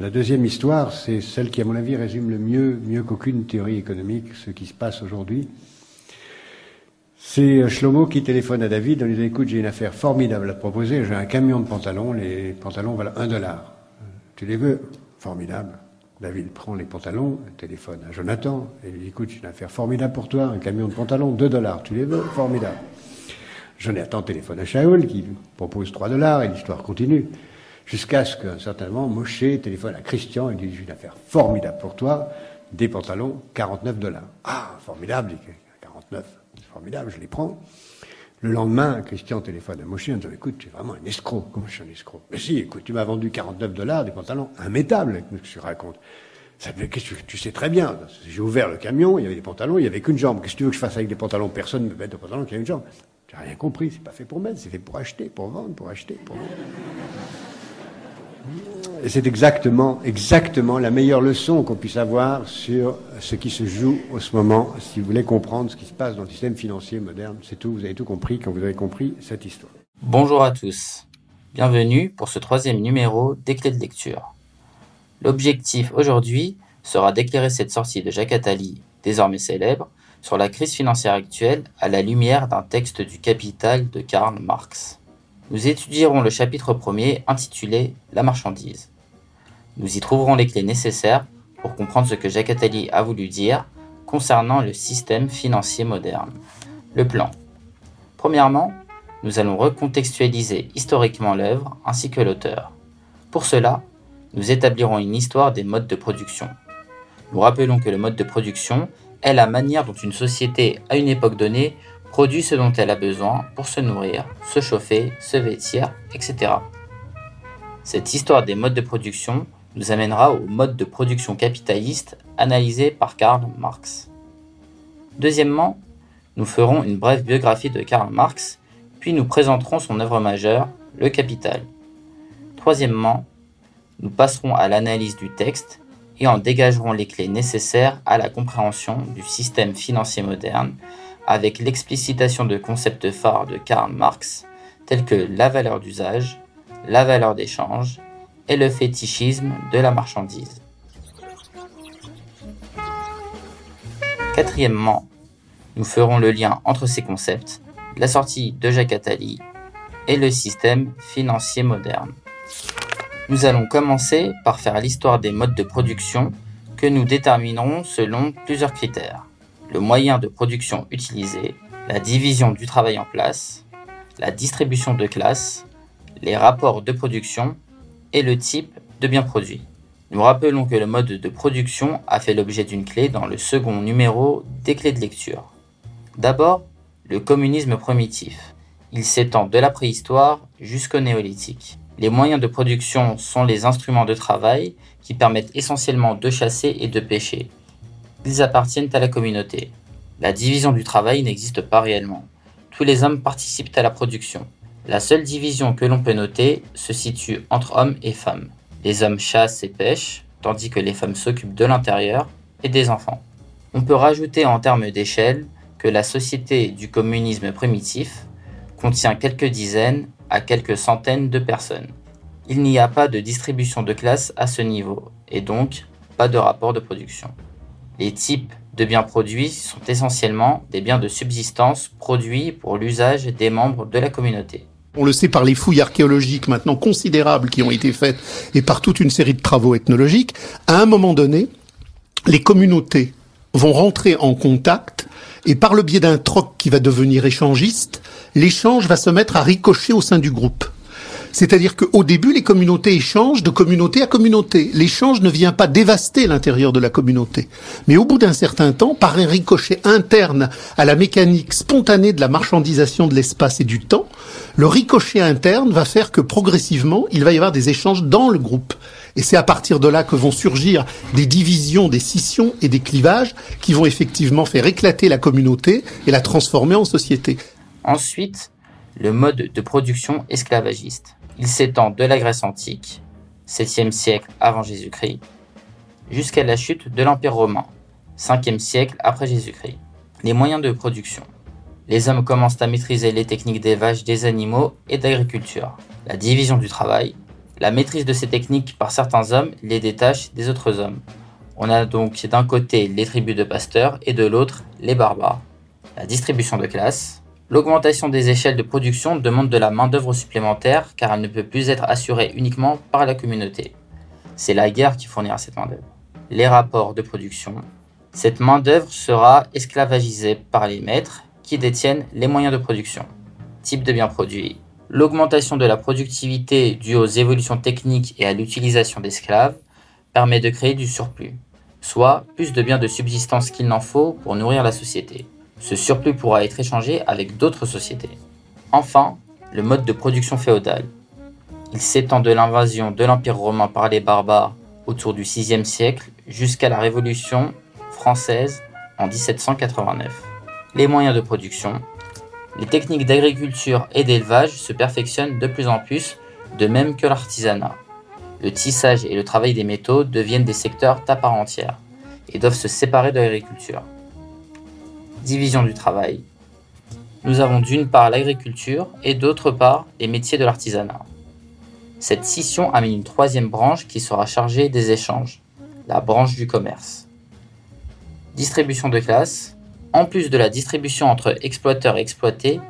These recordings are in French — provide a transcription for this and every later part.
La deuxième histoire, c'est celle qui, à mon avis, résume le mieux, mieux qu'aucune théorie économique, ce qui se passe aujourd'hui. C'est Shlomo qui téléphone à David en lui disant Écoute, j'ai une affaire formidable à te proposer. J'ai un camion de pantalons. Les pantalons valent un dollar. Tu les veux? Formidable. David prend les pantalons, téléphone à Jonathan et lui dit Écoute, j'ai une affaire formidable pour toi. Un camion de pantalons, deux dollars. Tu les veux? Formidable. Jonathan téléphone à Shaoul qui propose trois dollars et l'histoire continue. Jusqu'à ce qu'un certain moment, Moshe téléphone à Christian et lui dit J'ai une affaire formidable pour toi. Des pantalons, 49 dollars. Ah, formidable, 49 formidable, je les prends. Le lendemain, Christian téléphone à Moshe en disant Écoute, tu es vraiment un escroc. Comment je suis un escroc? Mais si, écoute, tu m'as vendu 49 dollars des pantalons immétables, ce que tu racontes? Tu sais très bien J'ai ouvert le camion, il y avait des pantalons, il n'y avait qu'une jambe. Qu'est-ce que tu veux que je fasse avec des pantalons? Personne ne me met de pantalons qui a une jambe. Tu n'as rien compris, c'est pas fait pour mettre, c'est fait pour acheter, pour vendre, pour acheter, pour vendre. C'est exactement, exactement la meilleure leçon qu'on puisse avoir sur ce qui se joue en ce moment, si vous voulez comprendre ce qui se passe dans le système financier moderne. C'est tout, vous avez tout compris quand vous avez compris cette histoire. Bonjour à tous. Bienvenue pour ce troisième numéro des clés de lecture. L'objectif aujourd'hui sera d'éclairer cette sortie de Jacques Attali, désormais célèbre, sur la crise financière actuelle à la lumière d'un texte du Capital de Karl Marx. Nous étudierons le chapitre premier intitulé La marchandise. Nous y trouverons les clés nécessaires pour comprendre ce que Jacques Attali a voulu dire concernant le système financier moderne. Le plan. Premièrement, nous allons recontextualiser historiquement l'œuvre ainsi que l'auteur. Pour cela, nous établirons une histoire des modes de production. Nous rappelons que le mode de production est la manière dont une société, à une époque donnée, produit ce dont elle a besoin pour se nourrir, se chauffer, se vêtir, etc. Cette histoire des modes de production nous amènera au mode de production capitaliste analysé par Karl Marx. Deuxièmement, nous ferons une brève biographie de Karl Marx, puis nous présenterons son œuvre majeure, Le Capital. Troisièmement, nous passerons à l'analyse du texte et en dégagerons les clés nécessaires à la compréhension du système financier moderne avec l'explicitation de concepts phares de Karl Marx tels que la valeur d'usage, la valeur d'échange et le fétichisme de la marchandise. Quatrièmement, nous ferons le lien entre ces concepts, la sortie de Jacques Attali et le système financier moderne. Nous allons commencer par faire l'histoire des modes de production que nous déterminerons selon plusieurs critères le moyen de production utilisé, la division du travail en place, la distribution de classes, les rapports de production et le type de biens produits. Nous rappelons que le mode de production a fait l'objet d'une clé dans le second numéro des clés de lecture. D'abord, le communisme primitif. Il s'étend de la préhistoire jusqu'au néolithique. Les moyens de production sont les instruments de travail qui permettent essentiellement de chasser et de pêcher, ils appartiennent à la communauté. La division du travail n'existe pas réellement. Tous les hommes participent à la production. La seule division que l'on peut noter se situe entre hommes et femmes. Les hommes chassent et pêchent, tandis que les femmes s'occupent de l'intérieur et des enfants. On peut rajouter en termes d'échelle que la société du communisme primitif contient quelques dizaines à quelques centaines de personnes. Il n'y a pas de distribution de classe à ce niveau, et donc pas de rapport de production. Les types de biens produits sont essentiellement des biens de subsistance produits pour l'usage des membres de la communauté. On le sait par les fouilles archéologiques maintenant considérables qui ont été faites et par toute une série de travaux ethnologiques, à un moment donné, les communautés vont rentrer en contact et par le biais d'un troc qui va devenir échangiste, l'échange va se mettre à ricocher au sein du groupe. C'est-à-dire qu'au début, les communautés échangent de communauté à communauté. L'échange ne vient pas dévaster l'intérieur de la communauté. Mais au bout d'un certain temps, par un ricochet interne à la mécanique spontanée de la marchandisation de l'espace et du temps, le ricochet interne va faire que progressivement, il va y avoir des échanges dans le groupe. Et c'est à partir de là que vont surgir des divisions, des scissions et des clivages qui vont effectivement faire éclater la communauté et la transformer en société. Ensuite, le mode de production esclavagiste. Il s'étend de la Grèce antique, 7e siècle avant Jésus-Christ, jusqu'à la chute de l'Empire romain, 5e siècle après Jésus-Christ. Les moyens de production. Les hommes commencent à maîtriser les techniques d'élevage des animaux et d'agriculture, la division du travail, La maîtrise de ces techniques par certains hommes les détache des autres hommes. On a donc d'un côté les tribus de pasteurs et de l'autre les barbares. La distribution de classe. L'augmentation des échelles de production demande de la main-d'œuvre supplémentaire car elle ne peut plus être assurée uniquement par la communauté. C'est la guerre qui fournira cette main-d'œuvre. Les rapports de production. Cette main-d'œuvre sera esclavagisée par les maîtres qui détiennent les moyens de production. Type de biens produits. L'augmentation de la productivité due aux évolutions techniques et à l'utilisation d'esclaves permet de créer du surplus soit plus de biens de subsistance qu'il n'en faut pour nourrir la société. Ce surplus pourra être échangé avec d'autres sociétés. Enfin, le mode de production féodal. Il s'étend de l'invasion de l'Empire romain par les barbares autour du VIe siècle jusqu'à la Révolution française en 1789. Les moyens de production. Les techniques d'agriculture et d'élevage se perfectionnent de plus en plus, de même que l'artisanat le tissage et le travail des métaux deviennent des secteurs à part entière et doivent se séparer de l'agriculture. Division du travail. Nous avons d'une part l'agriculture et d'autre part les métiers de l'artisanat. Cette scission amène une troisième branche qui sera chargée des échanges, la branche du commerce. Distribution de classe. En plus de la distribution entre exploiteurs et exploités,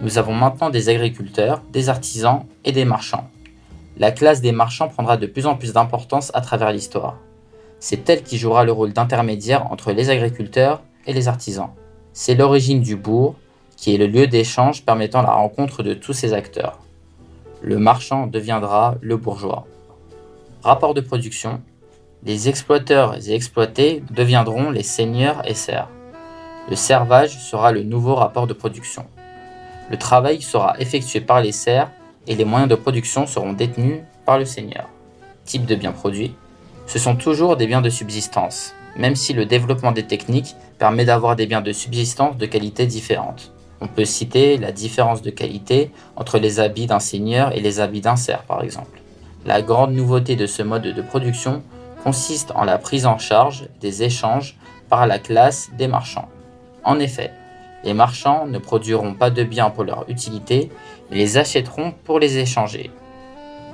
nous avons maintenant des agriculteurs, des artisans et des marchands la classe des marchands prendra de plus en plus d'importance à travers l'histoire. C'est elle qui jouera le rôle d'intermédiaire entre les agriculteurs et les artisans. C'est l'origine du bourg, qui est le lieu d'échange permettant la rencontre de tous ces acteurs. Le marchand deviendra le bourgeois. Rapport de production. Les exploiteurs et exploités deviendront les seigneurs et serfs. Le servage sera le nouveau rapport de production. Le travail sera effectué par les serfs et les moyens de production seront détenus par le seigneur. Type de biens produits. Ce sont toujours des biens de subsistance, même si le développement des techniques permet d'avoir des biens de subsistance de qualité différentes. On peut citer la différence de qualité entre les habits d'un seigneur et les habits d'un serf par exemple. La grande nouveauté de ce mode de production consiste en la prise en charge des échanges par la classe des marchands. En effet, les marchands ne produiront pas de biens pour leur utilité, mais les achèteront pour les échanger.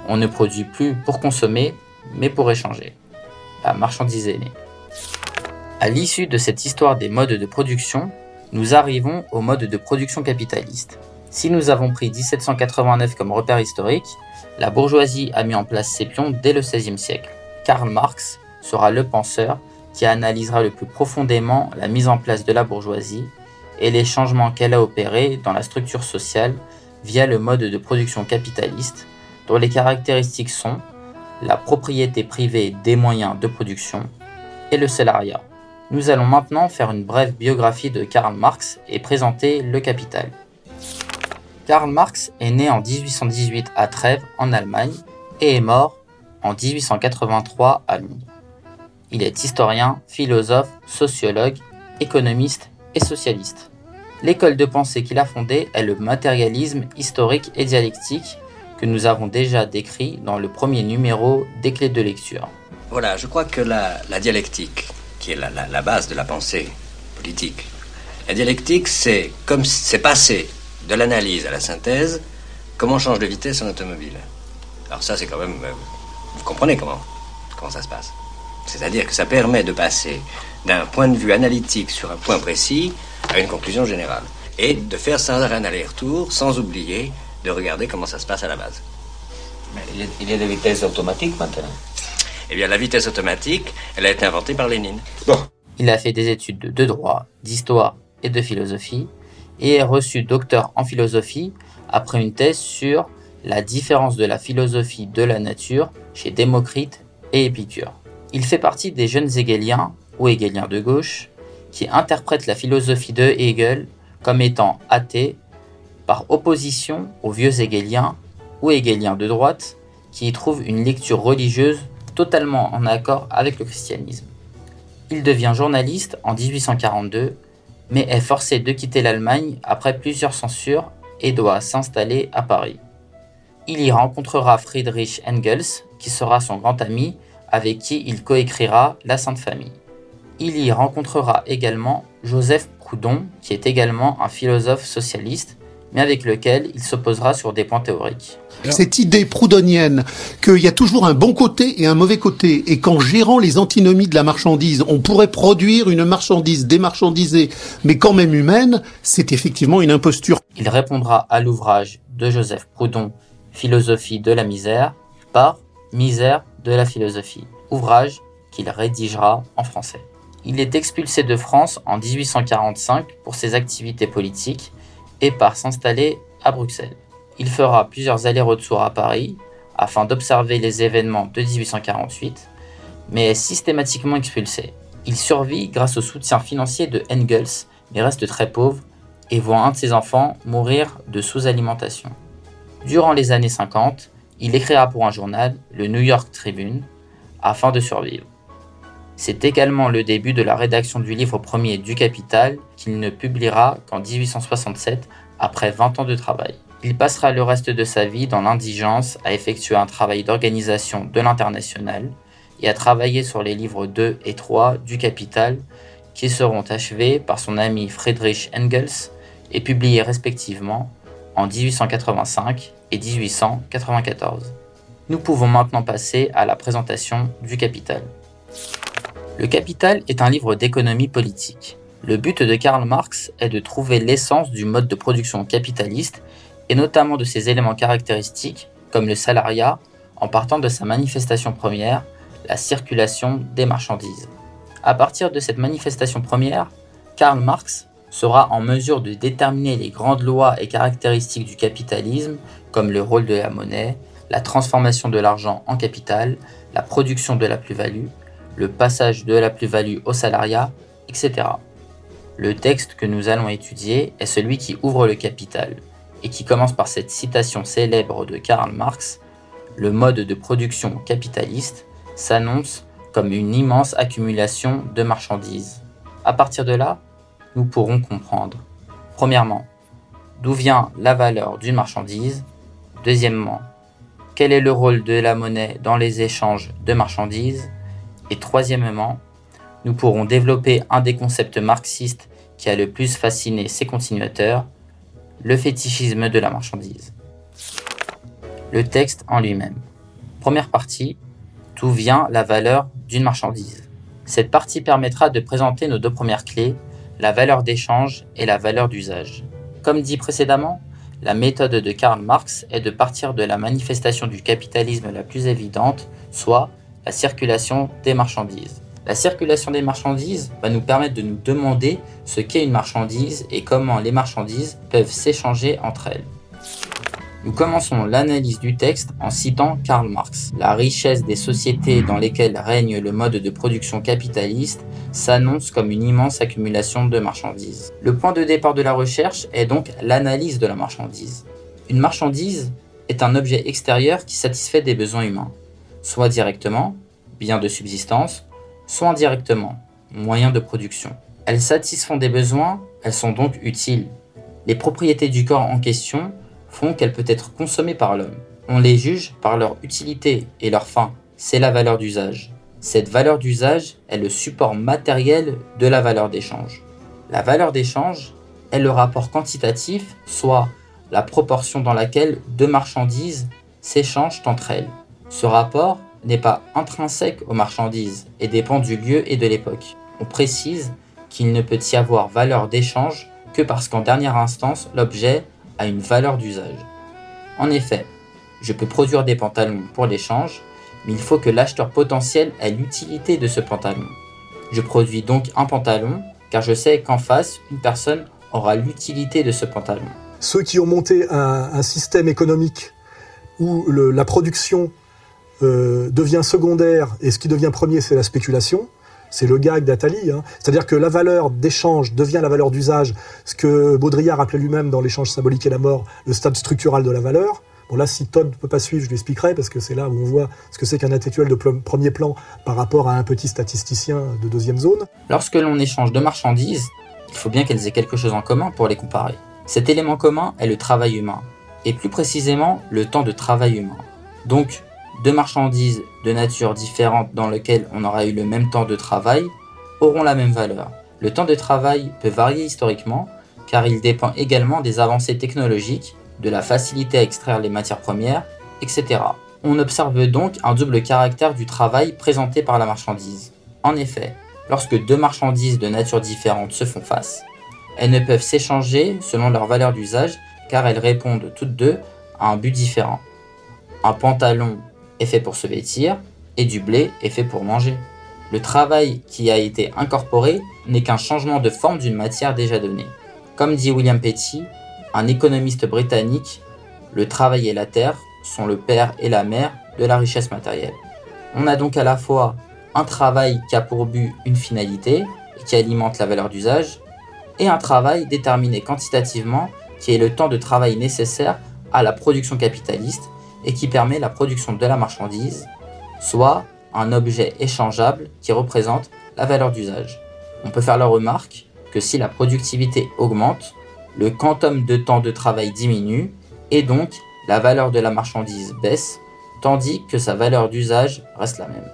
On ne produit plus pour consommer, mais pour échanger. La marchandise est née. À l'issue de cette histoire des modes de production, nous arrivons au mode de production capitaliste. Si nous avons pris 1789 comme repère historique, la bourgeoisie a mis en place ses pions dès le XVIe siècle. Karl Marx sera le penseur qui analysera le plus profondément la mise en place de la bourgeoisie et les changements qu'elle a opérés dans la structure sociale via le mode de production capitaliste, dont les caractéristiques sont la propriété privée des moyens de production et le salariat. Nous allons maintenant faire une brève biographie de Karl Marx et présenter le capital. Karl Marx est né en 1818 à Trèves, en Allemagne, et est mort en 1883 à Londres. Il est historien, philosophe, sociologue, économiste socialiste. L'école de pensée qu'il a fondée est le matérialisme historique et dialectique que nous avons déjà décrit dans le premier numéro des clés de lecture. Voilà, je crois que la, dialectique, qui est la, base de la pensée politique, la dialectique, c'est comme c'est passé de l'analyse à la synthèse, comment on change de vitesse en automobile. Alors ça, c'est quand même... Euh, vous comprenez comment, comment ça se passe C'est-à-dire que ça permet de passer d'un point de vue analytique sur un point précis à une conclusion générale. Et de faire sans arrêt un aller-retour, sans oublier de regarder comment ça se passe à la base. Mais il y a des vitesses automatiques maintenant. Eh bien, la vitesse automatique, elle a été inventée par Lénine. Bon. Il a fait des études de droit, d'histoire et de philosophie, et est reçu docteur en philosophie après une thèse sur la différence de la philosophie de la nature chez Démocrite et Épicure. Il fait partie des jeunes hegeliens ou hegelien de gauche, qui interprète la philosophie de Hegel comme étant athée par opposition aux vieux hegeliens ou hegeliens de droite qui y trouvent une lecture religieuse totalement en accord avec le christianisme. Il devient journaliste en 1842, mais est forcé de quitter l'Allemagne après plusieurs censures et doit s'installer à Paris. Il y rencontrera Friedrich Engels, qui sera son grand ami, avec qui il coécrira La Sainte Famille. Il y rencontrera également Joseph Proudhon, qui est également un philosophe socialiste, mais avec lequel il s'opposera sur des points théoriques. Cette idée proudhonienne qu'il y a toujours un bon côté et un mauvais côté, et qu'en gérant les antinomies de la marchandise, on pourrait produire une marchandise démarchandisée, mais quand même humaine, c'est effectivement une imposture. Il répondra à l'ouvrage de Joseph Proudhon, Philosophie de la misère, par Misère de la philosophie, ouvrage qu'il rédigera en français. Il est expulsé de France en 1845 pour ses activités politiques et part s'installer à Bruxelles. Il fera plusieurs allers-retours à Paris afin d'observer les événements de 1848, mais est systématiquement expulsé. Il survit grâce au soutien financier de Engels, mais reste très pauvre et voit un de ses enfants mourir de sous-alimentation. Durant les années 50, il écrira pour un journal, le New York Tribune, afin de survivre. C'est également le début de la rédaction du livre premier du Capital qu'il ne publiera qu'en 1867 après 20 ans de travail. Il passera le reste de sa vie dans l'indigence à effectuer un travail d'organisation de l'international et à travailler sur les livres 2 et 3 du Capital qui seront achevés par son ami Friedrich Engels et publiés respectivement en 1885 et 1894. Nous pouvons maintenant passer à la présentation du Capital. Le Capital est un livre d'économie politique. Le but de Karl Marx est de trouver l'essence du mode de production capitaliste et notamment de ses éléments caractéristiques comme le salariat en partant de sa manifestation première, la circulation des marchandises. À partir de cette manifestation première, Karl Marx sera en mesure de déterminer les grandes lois et caractéristiques du capitalisme comme le rôle de la monnaie, la transformation de l'argent en capital, la production de la plus-value, le passage de la plus-value au salariat, etc. Le texte que nous allons étudier est celui qui ouvre le capital et qui commence par cette citation célèbre de Karl Marx Le mode de production capitaliste s'annonce comme une immense accumulation de marchandises. À partir de là, nous pourrons comprendre. Premièrement, d'où vient la valeur d'une marchandise Deuxièmement, quel est le rôle de la monnaie dans les échanges de marchandises Et troisièmement, nous pourrons développer un des concepts marxistes qui a le plus fasciné ses continuateurs, le fétichisme de la marchandise. Le texte en lui-même. Première partie, d'où vient la valeur d'une marchandise. Cette partie permettra de présenter nos deux premières clés, la valeur d'échange et la valeur d'usage. Comme dit précédemment, la méthode de Karl Marx est de partir de la manifestation du capitalisme la plus évidente, soit la circulation des marchandises. La circulation des marchandises va nous permettre de nous demander ce qu'est une marchandise et comment les marchandises peuvent s'échanger entre elles. Nous commençons l'analyse du texte en citant Karl Marx. La richesse des sociétés dans lesquelles règne le mode de production capitaliste s'annonce comme une immense accumulation de marchandises. Le point de départ de la recherche est donc l'analyse de la marchandise. Une marchandise est un objet extérieur qui satisfait des besoins humains, soit directement, bien de subsistance, soit indirectement, moyen de production. Elles satisfont des besoins, elles sont donc utiles. Les propriétés du corps en question font qu'elle peut être consommée par l'homme. On les juge par leur utilité et leur fin. C'est la valeur d'usage. Cette valeur d'usage est le support matériel de la valeur d'échange. La valeur d'échange est le rapport quantitatif, soit la proportion dans laquelle deux marchandises s'échangent entre elles. Ce rapport n'est pas intrinsèque aux marchandises et dépend du lieu et de l'époque. On précise qu'il ne peut y avoir valeur d'échange que parce qu'en dernière instance, l'objet a une valeur d'usage. En effet, je peux produire des pantalons pour l'échange, mais il faut que l'acheteur potentiel ait l'utilité de ce pantalon. Je produis donc un pantalon car je sais qu'en face, une personne aura l'utilité de ce pantalon. Ceux qui ont monté un, système économique où la production euh, devient secondaire et ce qui devient premier, c'est la spéculation, c'est le gag d'Atali. Hein. C'est-à-dire que la valeur d'échange devient la valeur d'usage, ce que Baudrillard appelait lui-même dans l'échange symbolique et la mort le stade structural de la valeur. Bon là, si Todd ne peut pas suivre, je lui expliquerai, parce que c'est là où on voit ce que c'est qu'un intellectuel de premier plan par rapport à un petit statisticien de deuxième zone. Lorsque l'on échange deux marchandises, il faut bien qu'elles aient quelque chose en commun pour les comparer. Cet élément commun est le travail humain, et plus précisément le temps de travail humain. Donc, deux marchandises de nature différente dans lesquelles on aura eu le même temps de travail auront la même valeur. Le temps de travail peut varier historiquement, car il dépend également des avancées technologiques, de la facilité à extraire les matières premières, etc. On observe donc un double caractère du travail présenté par la marchandise. En effet, lorsque deux marchandises de nature différente se font face, elles ne peuvent s'échanger selon leur valeur d'usage car elles répondent toutes deux à un but différent. Un pantalon est fait pour se vêtir et du blé est fait pour manger. Le travail qui a été incorporé n'est qu'un changement de forme d'une matière déjà donnée. Comme dit William Petty, un économiste britannique, le travail et la terre sont le père et la mère de la richesse matérielle. On a donc à la fois un travail qui a pour but une finalité et qui alimente la valeur d'usage, et un travail déterminé quantitativement qui est le temps de travail nécessaire à la production capitaliste et qui permet la production de la marchandise, soit un objet échangeable qui représente la valeur d'usage. On peut faire la remarque que si la productivité augmente, le quantum de temps de travail diminue et donc la valeur de la marchandise baisse, tandis que sa valeur d'usage reste la même.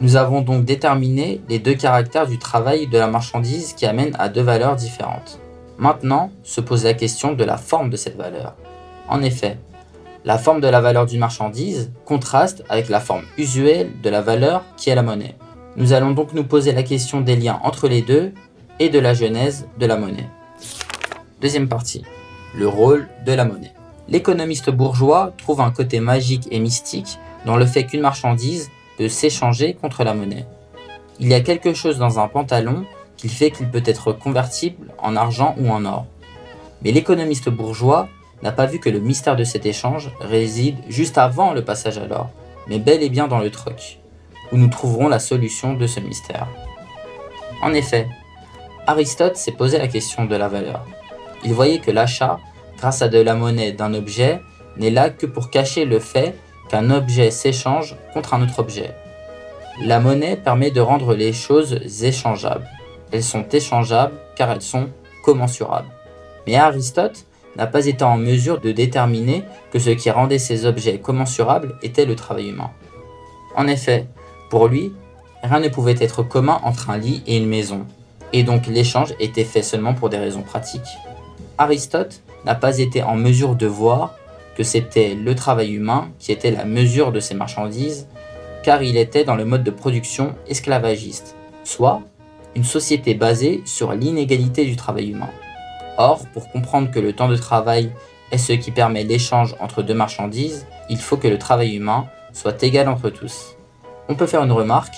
Nous avons donc déterminé les deux caractères du travail de la marchandise qui amènent à deux valeurs différentes. Maintenant se pose la question de la forme de cette valeur. En effet, la forme de la valeur d'une marchandise contraste avec la forme usuelle de la valeur qui est la monnaie. Nous allons donc nous poser la question des liens entre les deux et de la genèse de la monnaie. Deuxième partie, le rôle de la monnaie. L'économiste bourgeois trouve un côté magique et mystique dans le fait qu'une marchandise peut s'échanger contre la monnaie. Il y a quelque chose dans un pantalon qui fait qu'il peut être convertible en argent ou en or. Mais l'économiste bourgeois n'a pas vu que le mystère de cet échange réside juste avant le passage à l'or, mais bel et bien dans le truc, où nous trouverons la solution de ce mystère. En effet, Aristote s'est posé la question de la valeur. Il voyait que l'achat, grâce à de la monnaie d'un objet, n'est là que pour cacher le fait qu'un objet s'échange contre un autre objet. La monnaie permet de rendre les choses échangeables. Elles sont échangeables car elles sont commensurables. Mais Aristote n'a pas été en mesure de déterminer que ce qui rendait ces objets commensurables était le travail humain. En effet, pour lui, rien ne pouvait être commun entre un lit et une maison, et donc l'échange était fait seulement pour des raisons pratiques. Aristote n'a pas été en mesure de voir que c'était le travail humain qui était la mesure de ces marchandises, car il était dans le mode de production esclavagiste, soit une société basée sur l'inégalité du travail humain. Or, pour comprendre que le temps de travail est ce qui permet l'échange entre deux marchandises, il faut que le travail humain soit égal entre tous. On peut faire une remarque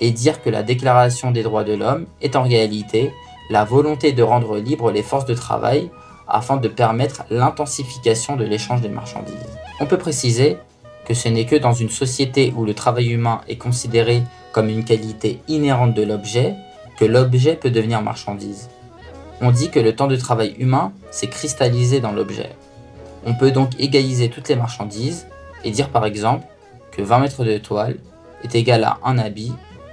et dire que la Déclaration des droits de l'homme est en réalité la volonté de rendre libres les forces de travail afin de permettre l'intensification de l'échange des marchandises. On peut préciser que ce n'est que dans une société où le travail humain est considéré comme une qualité inhérente de l'objet que l'objet peut devenir marchandise. On dit que le temps de travail humain s'est cristallisé dans l'objet. On peut donc égaliser toutes les marchandises et dire par exemple que 20 mètres de toile est égal à un habit,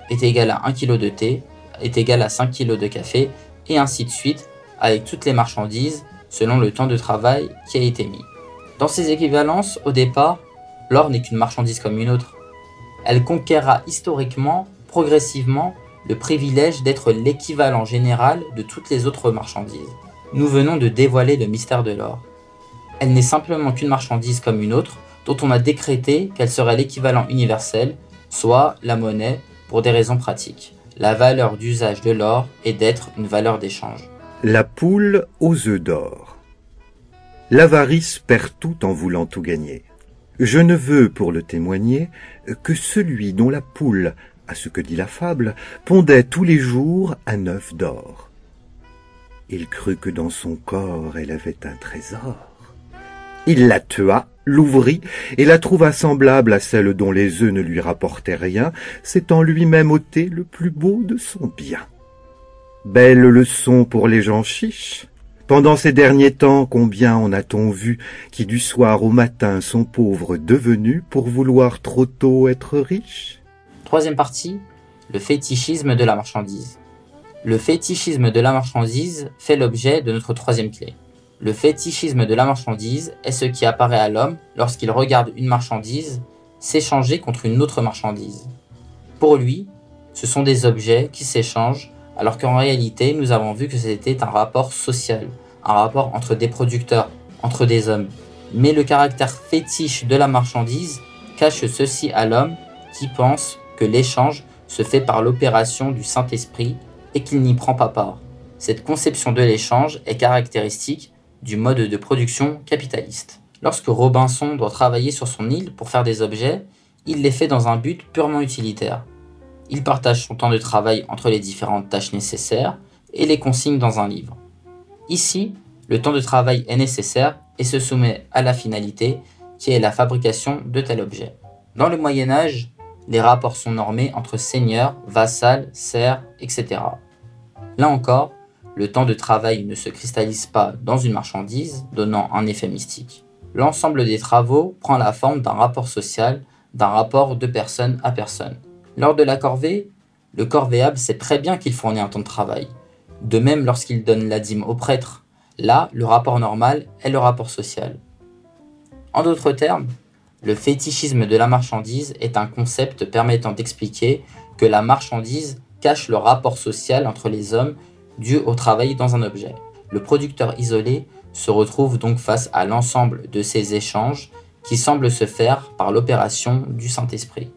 est égal à 1 kg de thé, est égal à 5 kg de café, et ainsi de suite avec toutes les marchandises selon le temps de travail qui a été mis. Dans ces équivalences, au départ, l'or n'est qu'une marchandise comme une autre. Elle conquérera historiquement, progressivement, le privilège d'être l'équivalent général de toutes les autres marchandises. Nous venons de dévoiler le mystère de l'or. Elle n'est simplement qu'une marchandise comme une autre, dont on a décrété qu'elle serait l'équivalent universel, soit la monnaie, pour des raisons pratiques. La valeur d'usage de l'or est d'être une valeur d'échange. La poule aux œufs d'or. L'avarice perd tout en voulant tout gagner. Je ne veux, pour le témoigner, que celui dont la poule à ce que dit la fable, pondait tous les jours un œuf d'or. Il crut que dans son corps elle avait un trésor. Il la tua, l'ouvrit, et la trouva semblable à celle dont les œufs ne lui rapportaient rien, s'étant lui-même ôté le plus beau de son bien. Belle leçon pour les gens chiches. Pendant ces derniers temps, combien en a-t-on vu qui du soir au matin sont pauvres devenus pour vouloir trop tôt être riches? Troisième partie, le fétichisme de la marchandise. Le fétichisme de la marchandise fait l'objet de notre troisième clé. Le fétichisme de la marchandise est ce qui apparaît à l'homme lorsqu'il regarde une marchandise s'échanger contre une autre marchandise. Pour lui, ce sont des objets qui s'échangent alors qu'en réalité, nous avons vu que c'était un rapport social, un rapport entre des producteurs, entre des hommes. Mais le caractère fétiche de la marchandise cache ceci à l'homme qui pense que l'échange se fait par l'opération du Saint-Esprit et qu'il n'y prend pas part. Cette conception de l'échange est caractéristique du mode de production capitaliste. Lorsque Robinson doit travailler sur son île pour faire des objets, il les fait dans un but purement utilitaire. Il partage son temps de travail entre les différentes tâches nécessaires et les consigne dans un livre. Ici, le temps de travail est nécessaire et se soumet à la finalité qui est la fabrication de tel objet. Dans le Moyen Âge, les rapports sont normés entre seigneur, vassal, serf, etc. Là encore, le temps de travail ne se cristallise pas dans une marchandise, donnant un effet mystique. L'ensemble des travaux prend la forme d'un rapport social, d'un rapport de personne à personne. Lors de la corvée, le corvéable sait très bien qu'il fournit un temps de travail. De même lorsqu'il donne la dîme au prêtre. Là, le rapport normal est le rapport social. En d'autres termes, le fétichisme de la marchandise est un concept permettant d'expliquer que la marchandise cache le rapport social entre les hommes dû au travail dans un objet. Le producteur isolé se retrouve donc face à l'ensemble de ces échanges qui semblent se faire par l'opération du Saint-Esprit.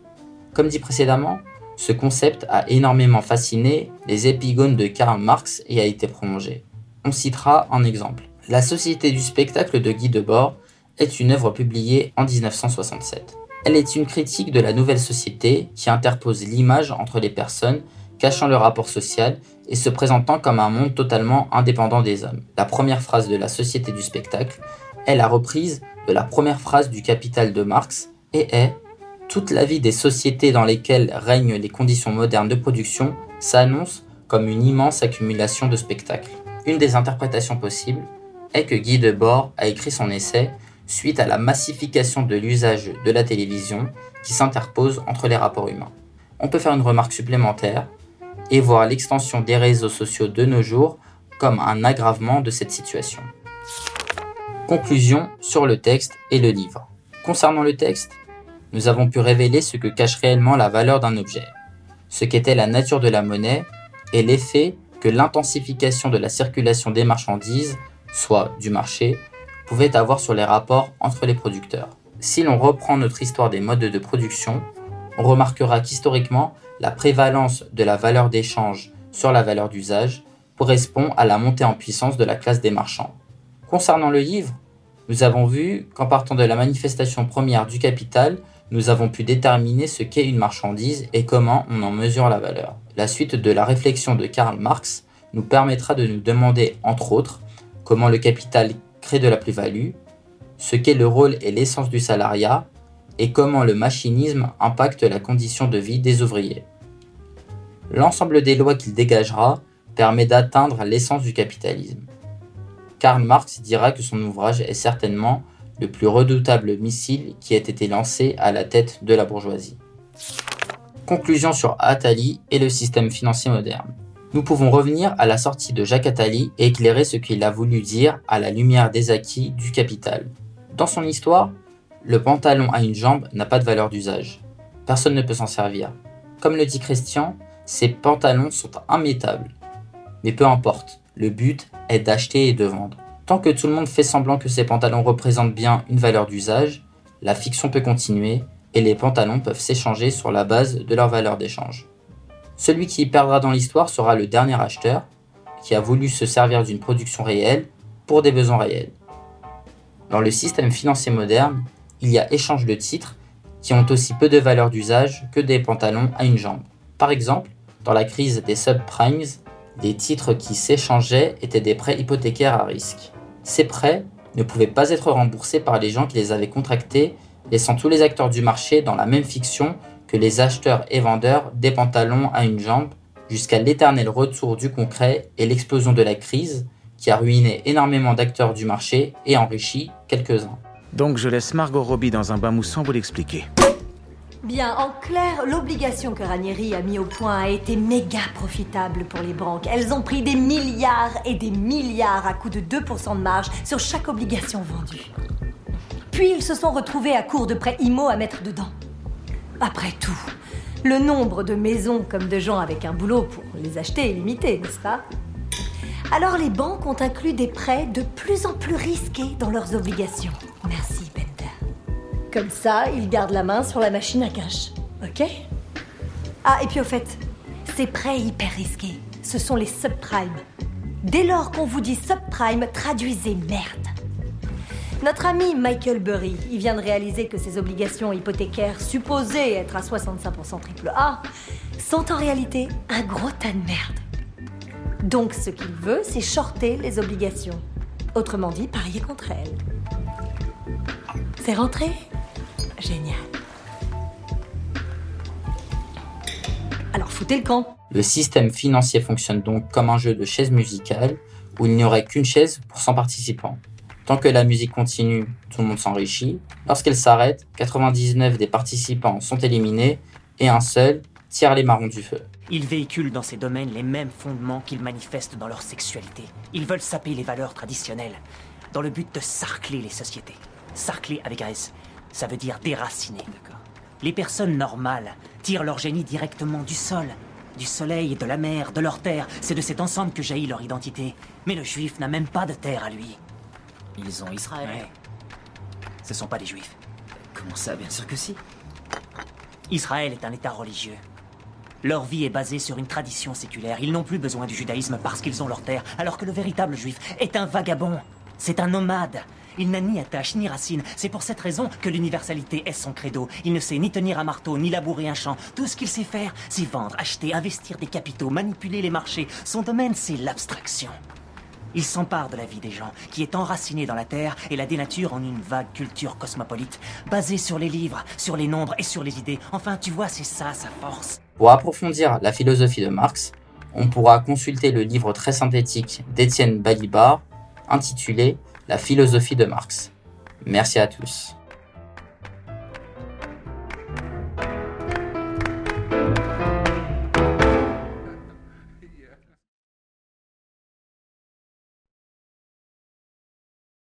Comme dit précédemment, ce concept a énormément fasciné les épigones de Karl Marx et a été prolongé. On citera un exemple. La Société du spectacle de Guy Debord est une œuvre publiée en 1967. Elle est une critique de la nouvelle société qui interpose l'image entre les personnes, cachant le rapport social et se présentant comme un monde totalement indépendant des hommes. La première phrase de la Société du spectacle est la reprise de la première phrase du Capital de Marx et est Toute la vie des sociétés dans lesquelles règnent les conditions modernes de production s'annonce comme une immense accumulation de spectacles. Une des interprétations possibles est que Guy Debord a écrit son essai suite à la massification de l'usage de la télévision qui s'interpose entre les rapports humains. On peut faire une remarque supplémentaire et voir l'extension des réseaux sociaux de nos jours comme un aggravement de cette situation. Conclusion sur le texte et le livre. Concernant le texte, nous avons pu révéler ce que cache réellement la valeur d'un objet, ce qu'était la nature de la monnaie et l'effet que l'intensification de la circulation des marchandises, soit du marché, pouvait avoir sur les rapports entre les producteurs. Si l'on reprend notre histoire des modes de production, on remarquera qu'historiquement, la prévalence de la valeur d'échange sur la valeur d'usage correspond à la montée en puissance de la classe des marchands. Concernant le livre, nous avons vu qu'en partant de la manifestation première du capital, nous avons pu déterminer ce qu'est une marchandise et comment on en mesure la valeur. La suite de la réflexion de Karl Marx nous permettra de nous demander, entre autres, comment le capital crée de la plus-value, ce qu'est le rôle et l'essence du salariat, et comment le machinisme impacte la condition de vie des ouvriers. L'ensemble des lois qu'il dégagera permet d'atteindre l'essence du capitalisme. Karl Marx dira que son ouvrage est certainement le plus redoutable missile qui ait été lancé à la tête de la bourgeoisie. Conclusion sur Attali et le système financier moderne. Nous pouvons revenir à la sortie de Jacques Attali et éclairer ce qu'il a voulu dire à la lumière des acquis du capital. Dans son histoire, le pantalon à une jambe n'a pas de valeur d'usage. Personne ne peut s'en servir. Comme le dit Christian, ces pantalons sont immétables. Mais peu importe, le but est d'acheter et de vendre. Tant que tout le monde fait semblant que ces pantalons représentent bien une valeur d'usage, la fiction peut continuer et les pantalons peuvent s'échanger sur la base de leur valeur d'échange. Celui qui perdra dans l'histoire sera le dernier acheteur, qui a voulu se servir d'une production réelle pour des besoins réels. Dans le système financier moderne, il y a échange de titres qui ont aussi peu de valeur d'usage que des pantalons à une jambe. Par exemple, dans la crise des subprimes, les titres qui s'échangeaient étaient des prêts hypothécaires à risque. Ces prêts ne pouvaient pas être remboursés par les gens qui les avaient contractés, laissant tous les acteurs du marché dans la même fiction que les acheteurs et vendeurs des pantalons à une jambe, jusqu'à l'éternel retour du concret et l'explosion de la crise qui a ruiné énormément d'acteurs du marché et enrichi quelques-uns. Donc je laisse Margot Robbie dans un bain moussant vous l'expliquer. Bien, en clair, l'obligation que Ranieri a mis au point a été méga profitable pour les banques. Elles ont pris des milliards et des milliards à coût de 2% de marge sur chaque obligation vendue. Puis ils se sont retrouvés à court de prêts IMO à mettre dedans. Après tout, Le nombre de maisons comme de gens avec un boulot pour les acheter est limité, n'est-ce pas? Alors les banques ont inclus des prêts de plus en plus risqués dans leurs obligations. Merci, Bender. Comme ça, ils gardent la main sur la machine à cash. Ok? Ah, et puis au fait, ces prêts hyper risqués, ce sont les subprimes. Dès lors qu'on vous dit subprime, traduisez merde. Notre ami Michael Burry, il vient de réaliser que ses obligations hypothécaires supposées être à 65% triple A sont en réalité un gros tas de merde. Donc ce qu'il veut, c'est shorter les obligations. Autrement dit, parier contre elles. C'est rentré? Génial. Alors foutez le camp. Le système financier fonctionne donc comme un jeu de chaises musicales où il n'y aurait qu'une chaise pour 100 participants. Tant que la musique continue, tout le monde s'enrichit. Lorsqu'elle s'arrête, 99 des participants sont éliminés et un seul tire les marrons du feu. Ils véhiculent dans ces domaines les mêmes fondements qu'ils manifestent dans leur sexualité. Ils veulent saper les valeurs traditionnelles, dans le but de sarcler les sociétés. Sarcler avec un S, ça veut dire déraciner. Les personnes normales tirent leur génie directement du sol, du soleil, de la mer, de leur terre. C'est de cet ensemble que jaillit leur identité. Mais le juif n'a même pas de terre à lui. Ils ont Israël. Ouais. Ce sont pas des juifs. Comment ça Bien sûr que si. Israël est un État religieux. Leur vie est basée sur une tradition séculaire. Ils n'ont plus besoin du judaïsme parce qu'ils ont leur terre, alors que le véritable juif est un vagabond. C'est un nomade. Il n'a ni attache ni racine. C'est pour cette raison que l'universalité est son credo. Il ne sait ni tenir un marteau, ni labourer un champ. Tout ce qu'il sait faire, c'est vendre, acheter, investir des capitaux, manipuler les marchés. Son domaine, c'est l'abstraction. Il s'empare de la vie des gens, qui est enracinée dans la terre et la dénature en une vague culture cosmopolite, basée sur les livres, sur les nombres et sur les idées. Enfin, tu vois, c'est ça sa force. Pour approfondir la philosophie de Marx, on pourra consulter le livre très synthétique d'Étienne Balibar intitulé La philosophie de Marx. Merci à tous.